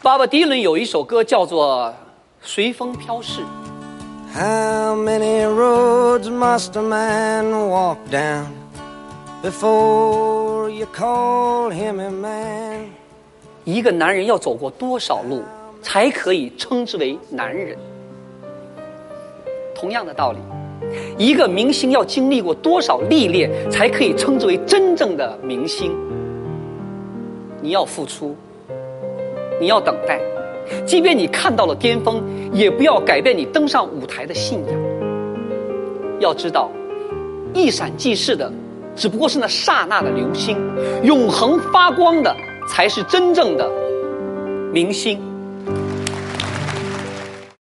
巴巴迪伦有一首歌叫做《随风飘逝》。How many roads must a man walk down before you call him a man? 一个男人要走过多少路，才可以称之为男人？同样的道理，一个明星要经历过多少历练，才可以称之为真正的明星？你要付出，你要等待，即便你看到了巅峰，也不要改变你登上舞台的信仰。要知道，一闪即逝的，只不过是那刹那的流星，永恒发光的才是真正的明星。